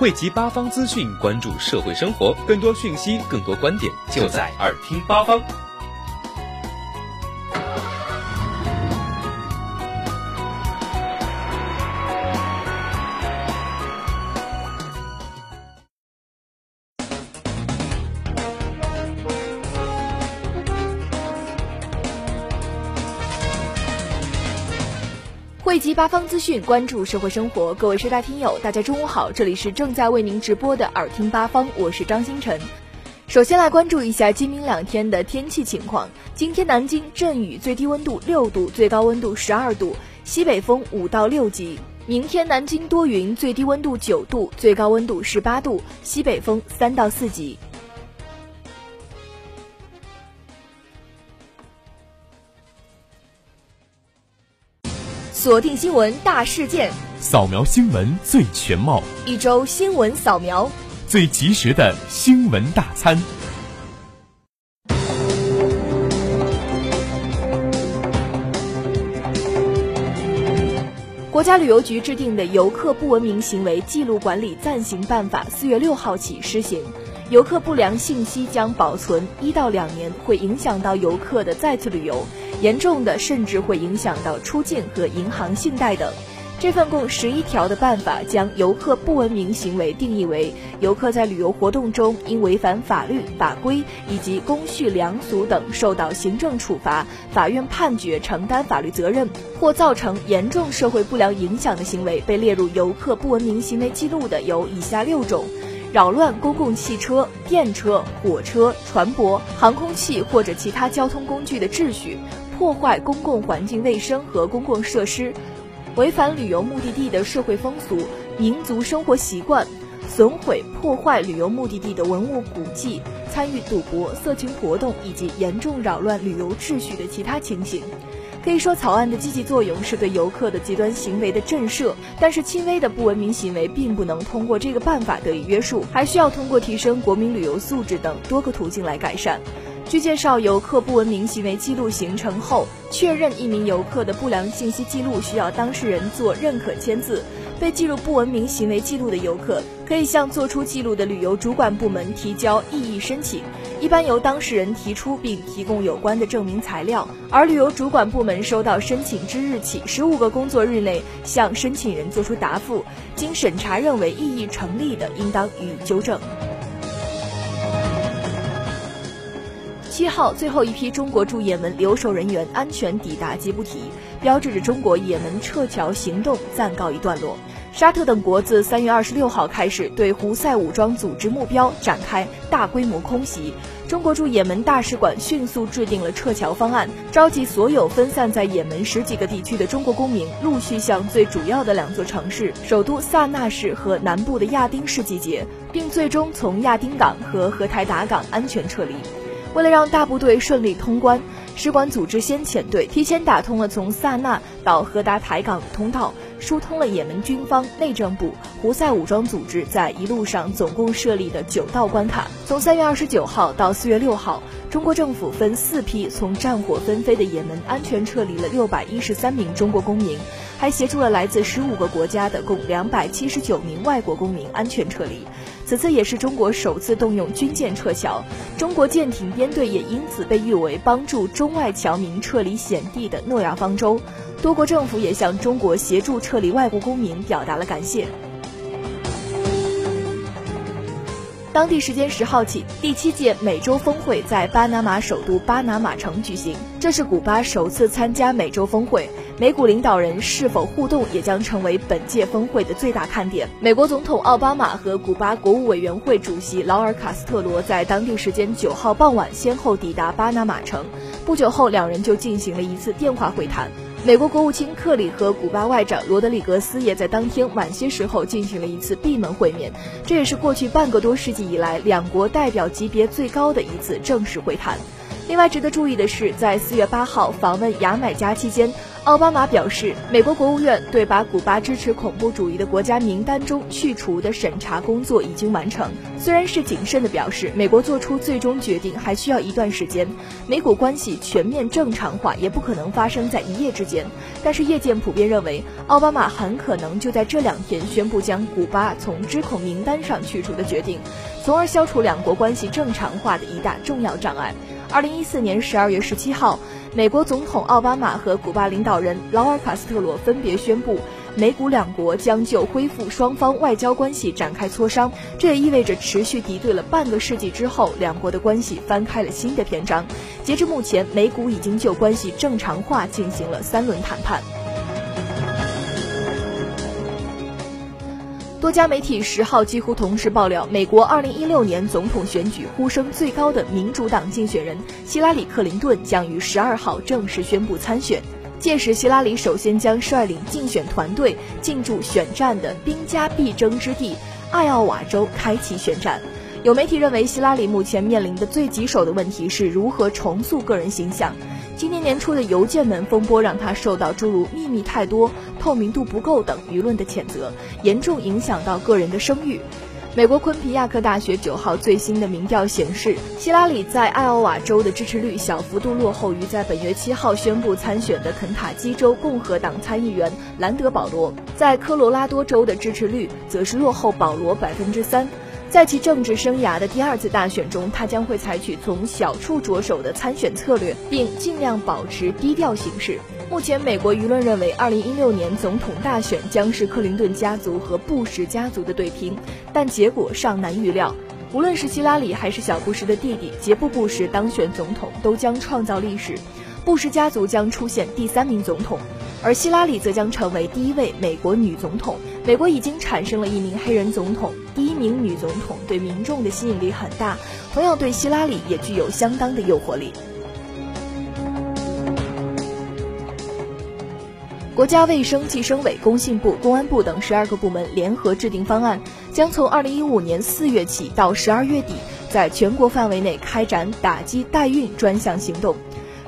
汇集八方资讯，关注社会生活，更多讯息，更多观点，就在耳听八方。汇集八方资讯，关注社会生活。各位收大听友，大家中午好，这里是正在为您直播的耳听八方，我是张星辰。首先来关注一下今明两天的天气情况。今天南京阵雨，最低温度六度，最高温度十二度，西北风五到六级。明天南京多云，最低温度九度，最高温度十八度，西北风三到四级。锁定新闻大事件，扫描新闻最全貌，一周新闻扫描，最及时的新闻大餐。国家旅游局制定的《游客不文明行为记录管理暂行办法》四月六号起施行，游客不良信息将保存一到两年，会影响到游客的再次旅游。严重的甚至会影响到出境和银行信贷等。这份共十一条的办法将游客不文明行为定义为游客在旅游活动中因违反法律法规以及公序良俗等受到行政处罚、法院判决承担法律责任或造成严重社会不良影响的行为被列入游客不文明行为记录的有以下六种：扰乱公共汽车、电车、火车、船舶、航空器或者其他交通工具的秩序。破坏公共环境卫生和公共设施，违反旅游目的地的社会风俗、民族生活习惯，损毁破坏旅游目的地的文物古迹，参与赌博、色情活动以及严重扰乱旅游秩序的其他情形。可以说，草案的积极作用是对游客的极端行为的震慑，但是轻微的不文明行为并不能通过这个办法得以约束，还需要通过提升国民旅游素质等多个途径来改善。据介绍，游客不文明行为记录形成后，确认一名游客的不良信息记录需要当事人做认可签字。被记录不文明行为记录的游客，可以向做出记录的旅游主管部门提交异议申请，一般由当事人提出并提供有关的证明材料，而旅游主管部门收到申请之日起十五个工作日内向申请人作出答复，经审查认为异议成立的，应当予以纠正。七号，最后一批中国驻也门留守人员安全抵达吉布提，标志着中国也门撤侨行动暂告一段落。沙特等国自三月二十六号开始对胡塞武装组织目标展开大规模空袭。中国驻也门大使馆迅速制定了撤侨方案，召集所有分散在也门十几个地区的中国公民，陆续向最主要的两座城市——首都萨那市和南部的亚丁市集结，并最终从亚丁港和荷台达港安全撤离。为了让大部队顺利通关，使馆组织先遣队提前打通了从萨那到荷达台港的通道，疏通了也门军方、内政部、胡塞武装组织在一路上总共设立的九道关卡。从三月二十九号到四月六号，中国政府分四批从战火纷飞的也门安全撤离了六百一十三名中国公民，还协助了来自十五个国家的共两百七十九名外国公民安全撤离。此次也是中国首次动用军舰撤侨，中国舰艇编队也因此被誉为帮助中外侨民撤离险地的诺亚方舟。多国政府也向中国协助撤离外国公民表达了感谢。当地时间十号起，第七届美洲峰会在巴拿马首都巴拿马城举行，这是古巴首次参加美洲峰会。美股领导人是否互动也将成为本届峰会的最大看点。美国总统奥巴马和古巴国务委员会主席劳尔·卡斯特罗在当地时间九号傍晚先后抵达巴拿马城，不久后两人就进行了一次电话会谈。美国国务卿克里和古巴外长罗德里格斯也在当天晚些时候进行了一次闭门会面，这也是过去半个多世纪以来两国代表级别最高的一次正式会谈。另外值得注意的是，在四月八号访问牙买加期间，奥巴马表示，美国国务院对把古巴支持恐怖主义的国家名单中去除的审查工作已经完成。虽然是谨慎的表示，美国做出最终决定还需要一段时间，美古关系全面正常化也不可能发生在一夜之间。但是业界普遍认为，奥巴马很可能就在这两天宣布将古巴从知恐名单上去除的决定，从而消除两国关系正常化的一大重要障碍。二零一四年十二月十七号。美国总统奥巴马和古巴领导人劳尔·卡斯特罗分别宣布，美古两国将就恢复双方外交关系展开磋商。这也意味着持续敌对了半个世纪之后，两国的关系翻开了新的篇章。截至目前，美古已经就关系正常化进行了三轮谈判。多家媒体十号几乎同时爆料，美国二零一六年总统选举呼声最高的民主党竞选人希拉里·克林顿将于十二号正式宣布参选。届时，希拉里首先将率领竞选团队进驻选战的兵家必争之地艾奥瓦州，开启选战。有媒体认为，希拉里目前面临的最棘手的问题是如何重塑个人形象。今年年初的邮件门风波让他受到诸如秘密太多、透明度不够等舆论的谴责，严重影响到个人的声誉。美国昆皮亚克大学九号最新的民调显示，希拉里在艾奥瓦州的支持率小幅度落后于在本月七号宣布参选的肯塔基州共和党参议员兰德保罗，在科罗拉多州的支持率则是落后保罗百分之三。在其政治生涯的第二次大选中，他将会采取从小处着手的参选策略，并尽量保持低调行事。目前，美国舆论认为，2016年总统大选将是克林顿家族和布什家族的对拼，但结果尚难预料。无论是希拉里还是小布什的弟弟杰布·布什当选总统，都将创造历史。布什家族将出现第三名总统，而希拉里则将成为第一位美国女总统。美国已经产生了一名黑人总统，第一名女总统对民众的吸引力很大，同样对希拉里也具有相当的诱惑力。国家卫生计生委、工信部、公安部等十二个部门联合制定方案，将从二零一五年四月起到十二月底，在全国范围内开展打击代孕专项行动。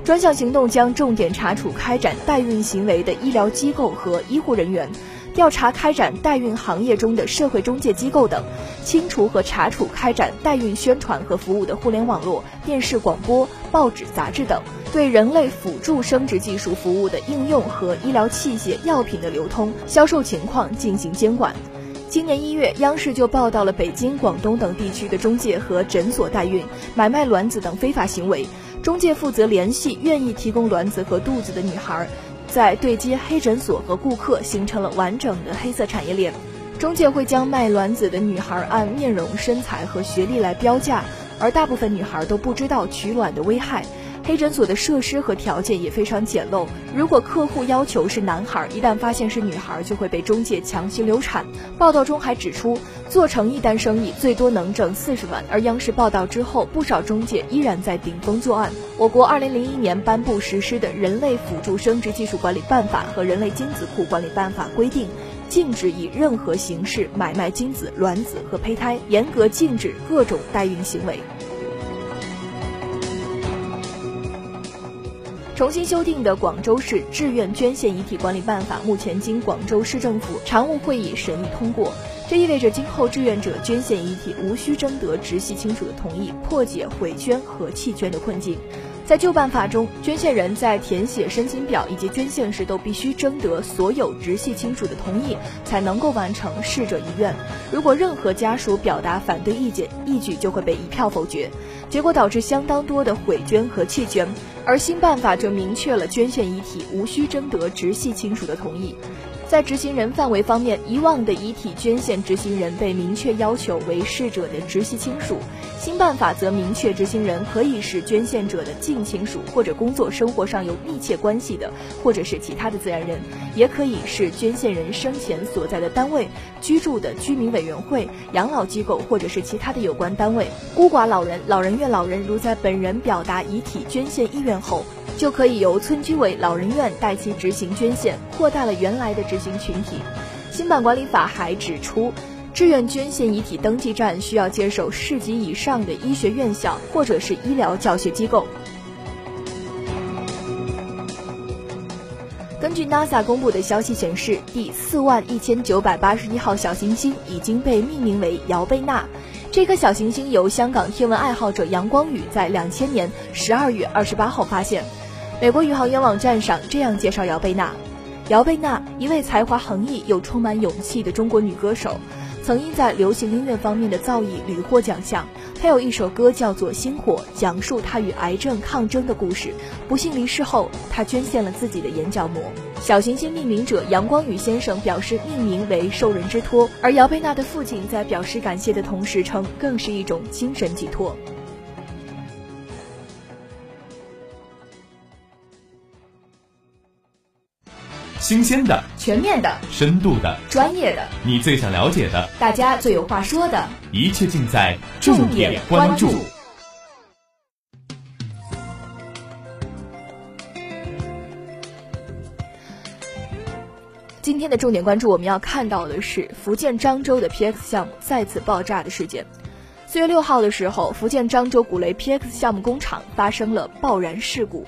专项行动将重点查处开展代孕行为的医疗机构和医护人员。调查开展代孕行业中的社会中介机构等，清除和查处开展代孕宣传和服务的互联网络、电视广播、报纸杂志等，对人类辅助生殖技术服务的应用和医疗器械、药品的流通、销售情况进行监管。今年一月，央视就报道了北京、广东等地区的中介和诊所代孕、买卖卵子等非法行为，中介负责联系愿意提供卵子和肚子的女孩。在对接黑诊所和顾客，形成了完整的黑色产业链。中介会将卖卵子的女孩按面容、身材和学历来标价，而大部分女孩都不知道取卵的危害。黑诊所的设施和条件也非常简陋。如果客户要求是男孩，一旦发现是女孩，就会被中介强行流产。报道中还指出，做成一单生意最多能挣四十万。而央视报道之后，不少中介依然在顶风作案。我国二零零一年颁布实施的《人类辅助生殖技术管理办法》和《人类精子库管理办法》规定，禁止以任何形式买卖精子、卵子和胚胎，严格禁止各种代孕行为。重新修订的《广州市志愿捐献遗体管理办法》目前经广州市政府常务会议审议通过，这意味着今后志愿者捐献遗体无需征得直系亲属的同意，破解毁捐和弃捐的困境。在旧办法中，捐献人在填写申请表以及捐献时都必须征得所有直系亲属的同意，才能够完成逝者遗愿。如果任何家属表达反对意见，一举就会被一票否决，结果导致相当多的毁捐和弃捐。而新办法则明确了捐献遗体无需征得直系亲属的同意。在执行人范围方面，以往的遗体捐献执行人被明确要求为逝者的直系亲属，新办法则明确执行人可以是捐献者的近亲属，或者工作生活上有密切关系的，或者是其他的自然人，也可以是捐献人生前所在的单位、居住的居民委员会、养老机构，或者是其他的有关单位。孤寡老人、老人院老人如在本人表达遗体捐献意愿后。就可以由村居委、老人院代其执行捐献，扩大了原来的执行群体。新版管理法还指出，志愿捐献遗体登记站需要接受市级以上的医学院校或者是医疗教学机构。根据 NASA 公布的消息显示，第四万一千九百八十一号小行星已经被命名为姚贝娜。这颗小行星由香港天文爱好者杨光宇在两千年十二月二十八号发现。美国宇航员网站上这样介绍姚贝娜：姚贝娜，一位才华横溢又充满勇气的中国女歌手。曾因在流行音乐方面的造诣屡获奖项，她有一首歌叫做《星火》，讲述她与癌症抗争的故事。不幸离世后，她捐献了自己的眼角膜。小行星命名者杨光宇先生表示，命名为受人之托，而姚贝娜的父亲在表示感谢的同时称，更是一种精神寄托。新鲜的、全面的、深度的、专业的，你最想了解的，大家最有话说的，一切尽在重点关注。今天的重点关注，我们要看到的是福建漳州的 PX 项目再次爆炸的事件。四月六号的时候，福建漳州古雷 PX 项目工厂发生了爆燃事故。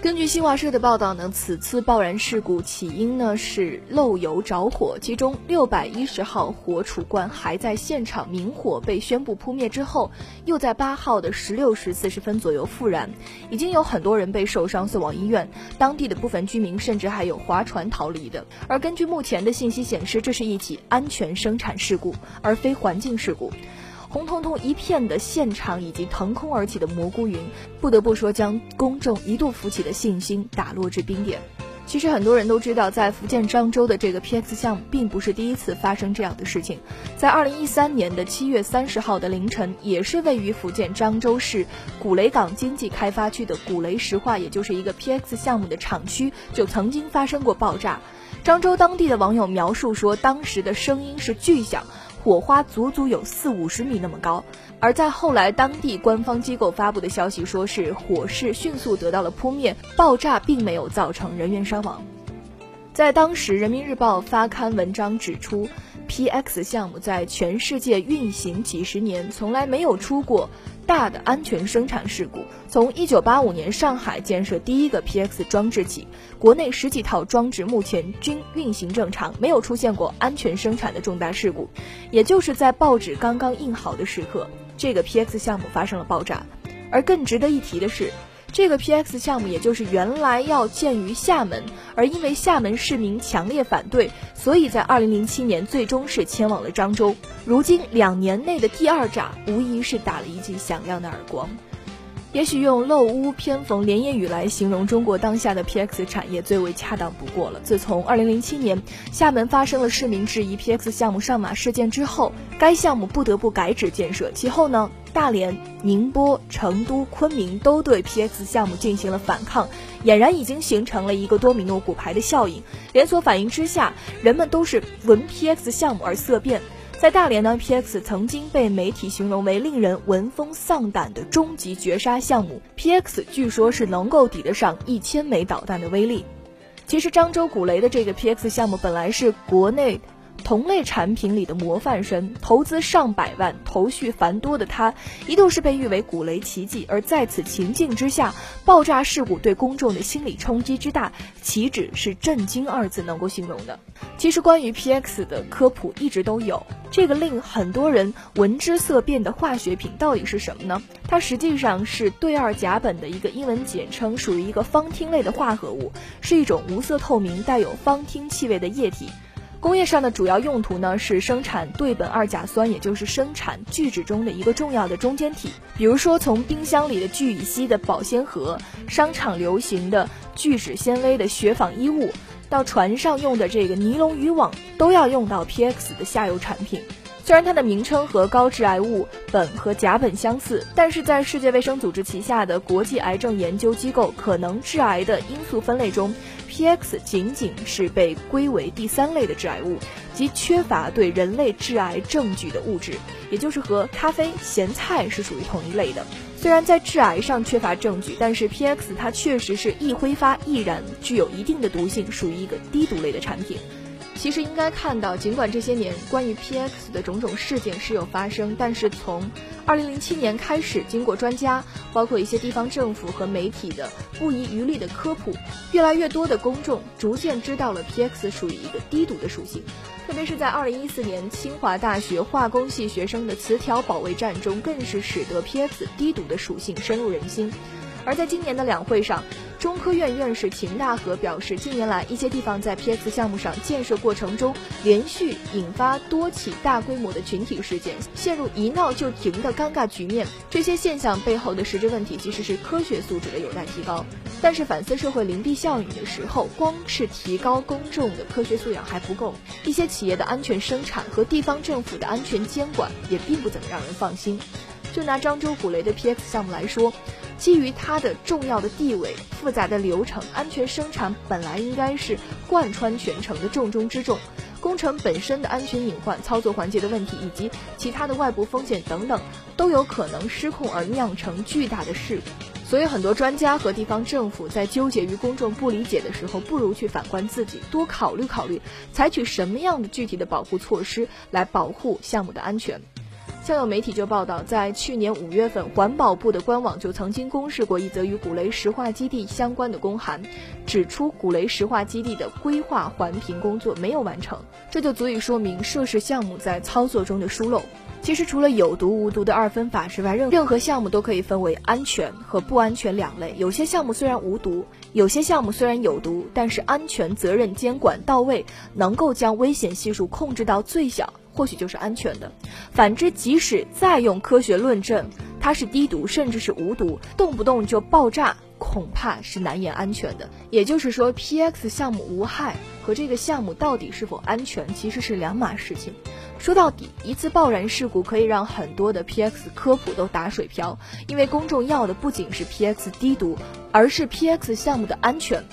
根据新华社的报道呢，此次爆燃事故起因呢是漏油着火，其中六百一十号火储罐还在现场明火，被宣布扑灭之后，又在八号的十六时四十分左右复燃，已经有很多人被受伤送往医院，当地的部分居民甚至还有划船逃离的。而根据目前的信息显示，这是一起安全生产事故，而非环境事故。红彤彤一片的现场以及腾空而起的蘑菇云，不得不说将公众一度浮起的信心打落至冰点。其实很多人都知道，在福建漳州的这个 PX 项目并不是第一次发生这样的事情。在二零一三年的七月三十号的凌晨，也是位于福建漳州市古雷港经济开发区的古雷石化，也就是一个 PX 项目的厂区，就曾经发生过爆炸。漳州当地的网友描述说，当时的声音是巨响。火花足足有四五十米那么高，而在后来当地官方机构发布的消息说是火势迅速得到了扑灭，爆炸并没有造成人员伤亡。在当时，《人民日报》发刊文章指出。PX 项目在全世界运行几十年，从来没有出过大的安全生产事故。从一九八五年上海建设第一个 PX 装置起，国内十几套装置目前均运行正常，没有出现过安全生产的重大事故。也就是在报纸刚刚印好的时刻，这个 PX 项目发生了爆炸。而更值得一提的是。这个 PX 项目也就是原来要建于厦门，而因为厦门市民强烈反对，所以在2007年最终是迁往了漳州。如今两年内的第二炸，无疑是打了一记响亮的耳光。也许用“漏屋偏逢连夜雨”来形容中国当下的 PX 产业最为恰当不过了。自从2007年厦门发生了市民质疑 PX 项目上马事件之后，该项目不得不改址建设。其后呢，大连、宁波、成都、昆明都对 PX 项目进行了反抗，俨然已经形成了一个多米诺骨牌的效应。连锁反应之下，人们都是闻 PX 项目而色变。在大连呢，PX 曾经被媒体形容为令人闻风丧胆的终极绝杀项目。PX 据说是能够抵得上一千枚导弹的威力。其实漳州古雷的这个 PX 项目本来是国内。同类产品里的模范生，投资上百万、头绪繁多的他，一度是被誉为“古雷奇迹”。而在此情境之下，爆炸事故对公众的心理冲击之大，岂止是“震惊”二字能够形容的。其实，关于 PX 的科普一直都有。这个令很多人闻之色变的化学品到底是什么呢？它实际上是对二甲苯的一个英文简称，属于一个芳烃类的化合物，是一种无色透明、带有芳烃气味的液体。工业上的主要用途呢是生产对苯二甲酸，也就是生产聚酯中的一个重要的中间体。比如说，从冰箱里的聚乙烯的保鲜盒，商场流行的聚酯纤维的雪纺衣物，到船上用的这个尼龙渔网，都要用到 PX 的下游产品。虽然它的名称和高致癌物苯和甲苯相似，但是在世界卫生组织旗下的国际癌症研究机构可能致癌的因素分类中。PX 仅仅是被归为第三类的致癌物，即缺乏对人类致癌证据的物质，也就是和咖啡、咸菜是属于同一类的。虽然在致癌上缺乏证据，但是 PX 它确实是易挥发易燃，具有一定的毒性，属于一个低毒类的产品。其实应该看到，尽管这些年关于 PX 的种种事件时有发生，但是从2007年开始，经过专家，包括一些地方政府和媒体的不遗余力的科普，越来越多的公众逐渐知道了 PX 属于一个低毒的属性。特别是在2014年清华大学化工系学生的词条保卫战中，更是使得 PX 低毒的属性深入人心。而在今年的两会上，中科院院士秦大河表示，近年来一些地方在 PX 项目上建设过程中，连续引发多起大规模的群体事件，陷入一闹就停的尴尬局面。这些现象背后的实质问题其实是科学素质的有待提高。但是反思社会邻避效应的时候，光是提高公众的科学素养还不够，一些企业的安全生产和地方政府的安全监管也并不怎么让人放心。就拿漳州古雷的 PX 项目来说。基于它的重要的地位、复杂的流程、安全生产本来应该是贯穿全程的重中之重。工程本身的安全隐患、操作环节的问题以及其他的外部风险等等，都有可能失控而酿成巨大的事故。所以，很多专家和地方政府在纠结于公众不理解的时候，不如去反观自己，多考虑考虑，采取什么样的具体的保护措施来保护项目的安全。像有媒体就报道，在去年五月份，环保部的官网就曾经公示过一则与古雷石化基地相关的公函，指出古雷石化基地的规划环评工作没有完成，这就足以说明涉事项目在操作中的疏漏。其实，除了有毒无毒的二分法之外，任任何项目都可以分为安全和不安全两类。有些项目虽然无毒，有些项目虽然有毒，但是安全责任监管到位，能够将危险系数控制到最小。或许就是安全的，反之，即使再用科学论证，它是低毒甚至是无毒，动不动就爆炸，恐怕是难言安全的。也就是说，PX 项目无害和这个项目到底是否安全其实是两码事情。说到底，一次爆燃事故可以让很多的 PX 科普都打水漂，因为公众要的不仅是 PX 低毒，而是 PX 项目的安全。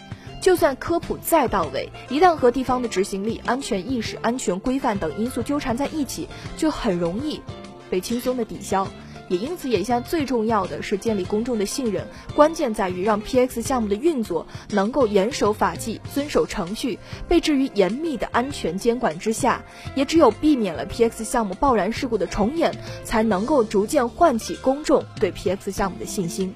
就算科普再到位，一旦和地方的执行力、安全意识、安全规范等因素纠缠在一起，就很容易被轻松的抵消。也因此，眼下最重要的是建立公众的信任，关键在于让 PX 项目的运作能够严守法纪、遵守程序，被置于严密的安全监管之下。也只有避免了 PX 项目爆燃事故的重演，才能够逐渐唤起公众对 PX 项目的信心。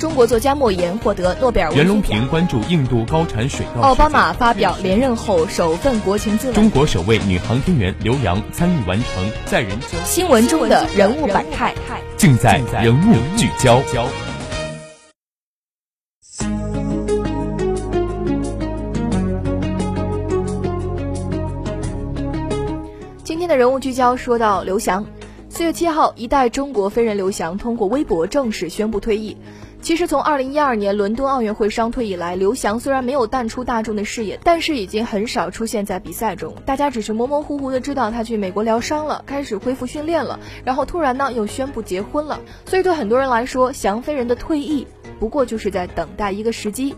中国作家莫言获得诺贝尔文学奖。袁隆平关注印度高产水稻。奥巴马发表连任后首份国情咨文。中国首位女航天员刘洋参与完成载人交。新闻中的人物百态，尽在人物聚焦。今天的人物聚焦说到刘翔，四月七号，一代中国飞人刘翔通过微博正式宣布退役。其实从二零一二年伦敦奥运会伤退以来，刘翔虽然没有淡出大众的视野，但是已经很少出现在比赛中。大家只是模模糊糊的知道他去美国疗伤了，开始恢复训练了，然后突然呢又宣布结婚了。所以对很多人来说，翔飞人的退役不过就是在等待一个时机。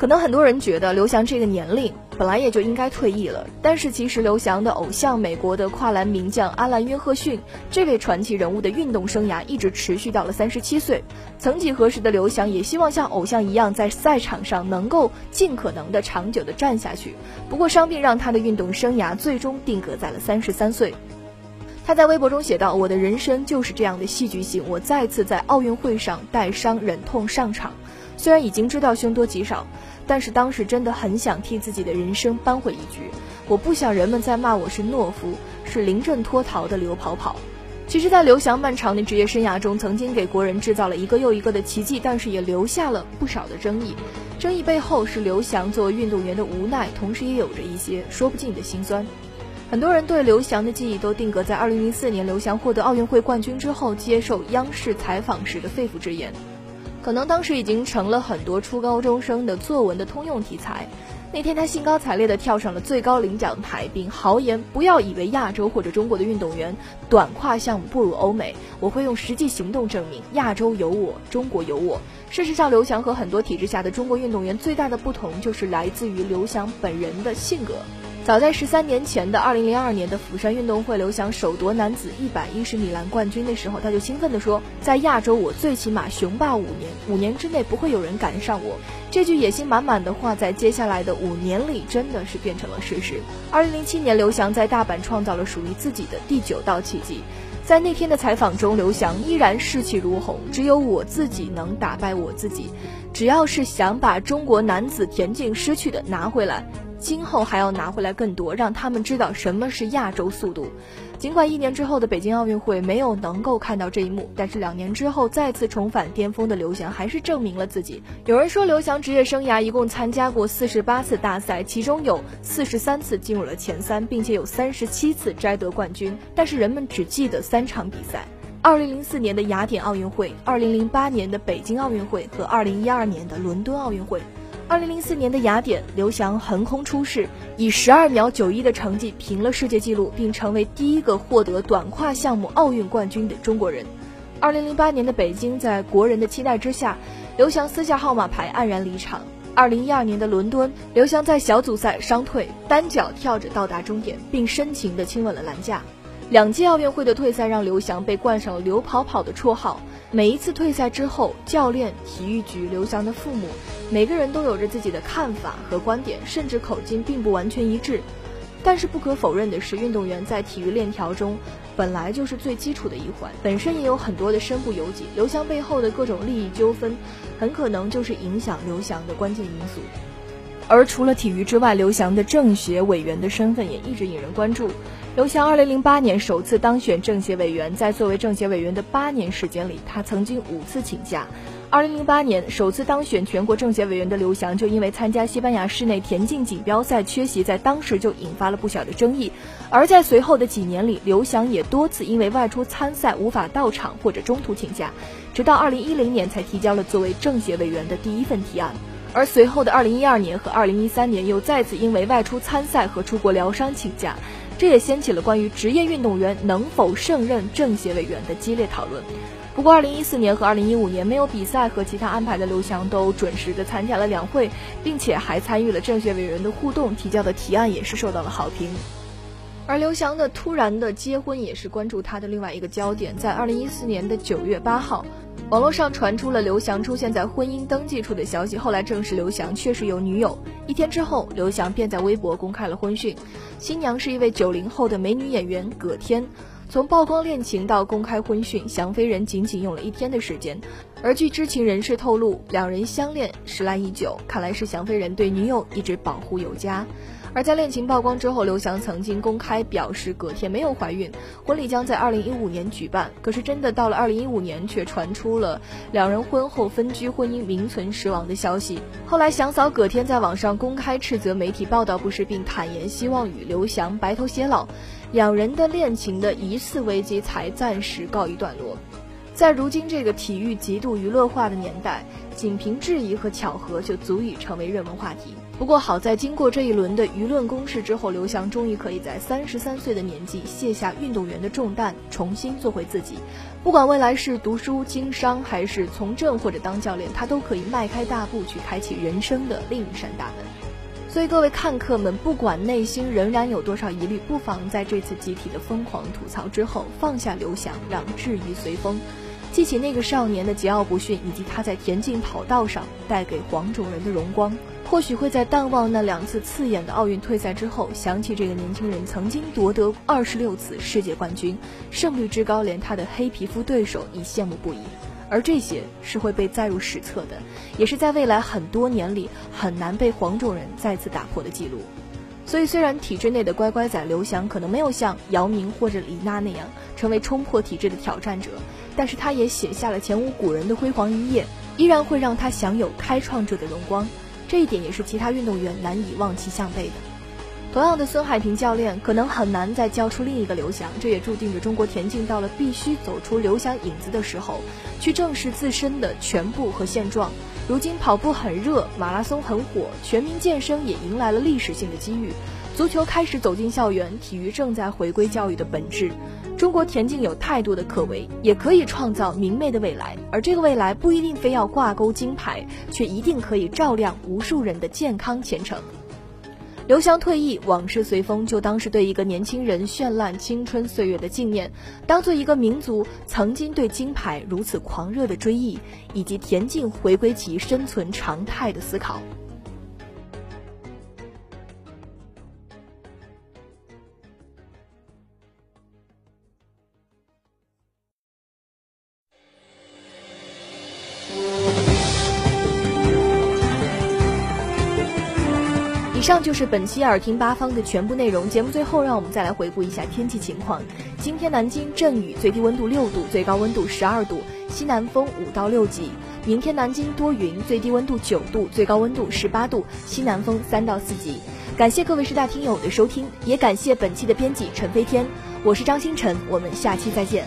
可能很多人觉得刘翔这个年龄本来也就应该退役了，但是其实刘翔的偶像美国的跨栏名将阿兰·约翰逊这位传奇人物的运动生涯一直持续到了三十七岁。曾几何时的刘翔也希望像偶像一样在赛场上能够尽可能的长久的站下去，不过伤病让他的运动生涯最终定格在了三十三岁。他在微博中写道：“我的人生就是这样的戏剧性，我再次在奥运会上带伤忍痛上场，虽然已经知道凶多吉少。”但是当时真的很想替自己的人生扳回一局，我不想人们再骂我是懦夫，是临阵脱逃的刘跑跑。其实，在刘翔漫长的职业生涯中，曾经给国人制造了一个又一个的奇迹，但是也留下了不少的争议。争议背后是刘翔作为运动员的无奈，同时也有着一些说不尽的心酸。很多人对刘翔的记忆都定格在2004年刘翔获得奥运会冠军之后，接受央视采访时的肺腑之言。可能当时已经成了很多初高中生的作文的通用题材。那天他兴高采烈地跳上了最高领奖台，并豪言：“不要以为亚洲或者中国的运动员短跨项目不如欧美，我会用实际行动证明亚洲有我，中国有我。”事实上，刘翔和很多体制下的中国运动员最大的不同，就是来自于刘翔本人的性格。早在十三年前的二零零二年的釜山运动会，刘翔首夺男子一百一十米栏冠军的时候，他就兴奋地说：“在亚洲，我最起码雄霸五年，五年之内不会有人赶上我。”这句野心满满的话，在接下来的五年里，真的是变成了事实。二零零七年，刘翔在大阪创造了属于自己的第九道奇迹。在那天的采访中，刘翔依然士气如虹：“只有我自己能打败我自己，只要是想把中国男子田径失去的拿回来。”今后还要拿回来更多，让他们知道什么是亚洲速度。尽管一年之后的北京奥运会没有能够看到这一幕，但是两年之后再次重返巅峰的刘翔还是证明了自己。有人说，刘翔职业生涯一共参加过四十八次大赛，其中有四十三次进入了前三，并且有三十七次摘得冠军。但是人们只记得三场比赛：二零零四年的雅典奥运会、二零零八年的北京奥运会和二零一二年的伦敦奥运会。二零零四年的雅典，刘翔横空出世，以十二秒九一的成绩平了世界纪录，并成为第一个获得短跨项目奥运冠军的中国人。二零零八年的北京，在国人的期待之下，刘翔撕下号码牌黯然离场。二零一二年的伦敦，刘翔在小组赛伤退，单脚跳着到达终点，并深情地亲吻了栏架。两届奥运会的退赛让刘翔被冠上了“刘跑跑”的绰号。每一次退赛之后，教练、体育局、刘翔的父母，每个人都有着自己的看法和观点，甚至口径并不完全一致。但是不可否认的是，运动员在体育链条中本来就是最基础的一环，本身也有很多的身不由己。刘翔背后的各种利益纠纷，很可能就是影响刘翔的关键因素。而除了体育之外，刘翔的政协委员的身份也一直引人关注。刘翔二零零八年首次当选政协委员，在作为政协委员的八年时间里，他曾经五次请假。二零零八年首次当选全国政协委员的刘翔，就因为参加西班牙室内田径锦标赛缺席，在当时就引发了不小的争议。而在随后的几年里，刘翔也多次因为外出参赛无法到场或者中途请假，直到二零一零年才提交了作为政协委员的第一份提案。而随后的二零一二年和二零一三年，又再次因为外出参赛和出国疗伤请假。这也掀起了关于职业运动员能否胜任政协委员的激烈讨论。不过，2014年和2015年没有比赛和其他安排的刘翔都准时的参加了两会，并且还参与了政协委员的互动，提交的提案也是受到了好评。而刘翔的突然的结婚也是关注他的另外一个焦点。在2014年的9月8号，网络上传出了刘翔出现在婚姻登记处的消息，后来证实刘翔确实有女友。一天之后，刘翔便在微博公开了婚讯。新娘是一位九零后的美女演员葛天，从曝光恋情到公开婚讯，翔飞人仅仅用了一天的时间。而据知情人士透露，两人相恋时来已久，看来是翔飞人对女友一直保护有加。而在恋情曝光之后，刘翔曾经公开表示葛天没有怀孕，婚礼将在二零一五年举办。可是真的到了二零一五年，却传出了两人婚后分居、婚姻名存实亡的消息。后来翔嫂葛天在网上公开斥责媒体报道不实，并坦言希望与刘翔白头偕老，两人的恋情的疑似危机才暂时告一段落。在如今这个体育极度娱乐化的年代，仅凭质疑和巧合就足以成为热门话题。不过好在经过这一轮的舆论攻势之后，刘翔终于可以在三十三岁的年纪卸下运动员的重担，重新做回自己。不管未来是读书经商，还是从政或者当教练，他都可以迈开大步去开启人生的另一扇大门。所以各位看客们，不管内心仍然有多少疑虑，不妨在这次集体的疯狂吐槽之后，放下刘翔，让质疑随风。记起那个少年的桀骜不驯，以及他在田径跑道上带给黄种人的荣光，或许会在淡忘那两次刺眼的奥运退赛之后，想起这个年轻人曾经夺得二十六次世界冠军，胜率之高，连他的黑皮肤对手亦羡慕不已。而这些是会被载入史册的，也是在未来很多年里很难被黄种人再次打破的记录。所以，虽然体制内的乖乖仔刘翔可能没有像姚明或者李娜那样成为冲破体制的挑战者，但是他也写下了前无古人的辉煌一页，依然会让他享有开创者的荣光。这一点也是其他运动员难以望其项背的。同样的，孙海平教练可能很难再教出另一个刘翔，这也注定着中国田径到了必须走出刘翔影子的时候，去正视自身的全部和现状。如今跑步很热，马拉松很火，全民健身也迎来了历史性的机遇，足球开始走进校园，体育正在回归教育的本质。中国田径有太多的可为，也可以创造明媚的未来，而这个未来不一定非要挂钩金牌，却一定可以照亮无数人的健康前程。刘翔退役，往事随风，就当是对一个年轻人绚烂青春岁月的纪念，当做一个民族曾经对金牌如此狂热的追忆，以及田径回归其生存常态的思考。以上就是本期耳听八方的全部内容。节目最后，让我们再来回顾一下天气情况。今天南京阵雨，最低温度六度，最高温度十二度，西南风五到六级。明天南京多云，最低温度九度，最高温度十八度，西南风三到四级。感谢各位师大听友的收听，也感谢本期的编辑陈飞天。我是张星辰，我们下期再见。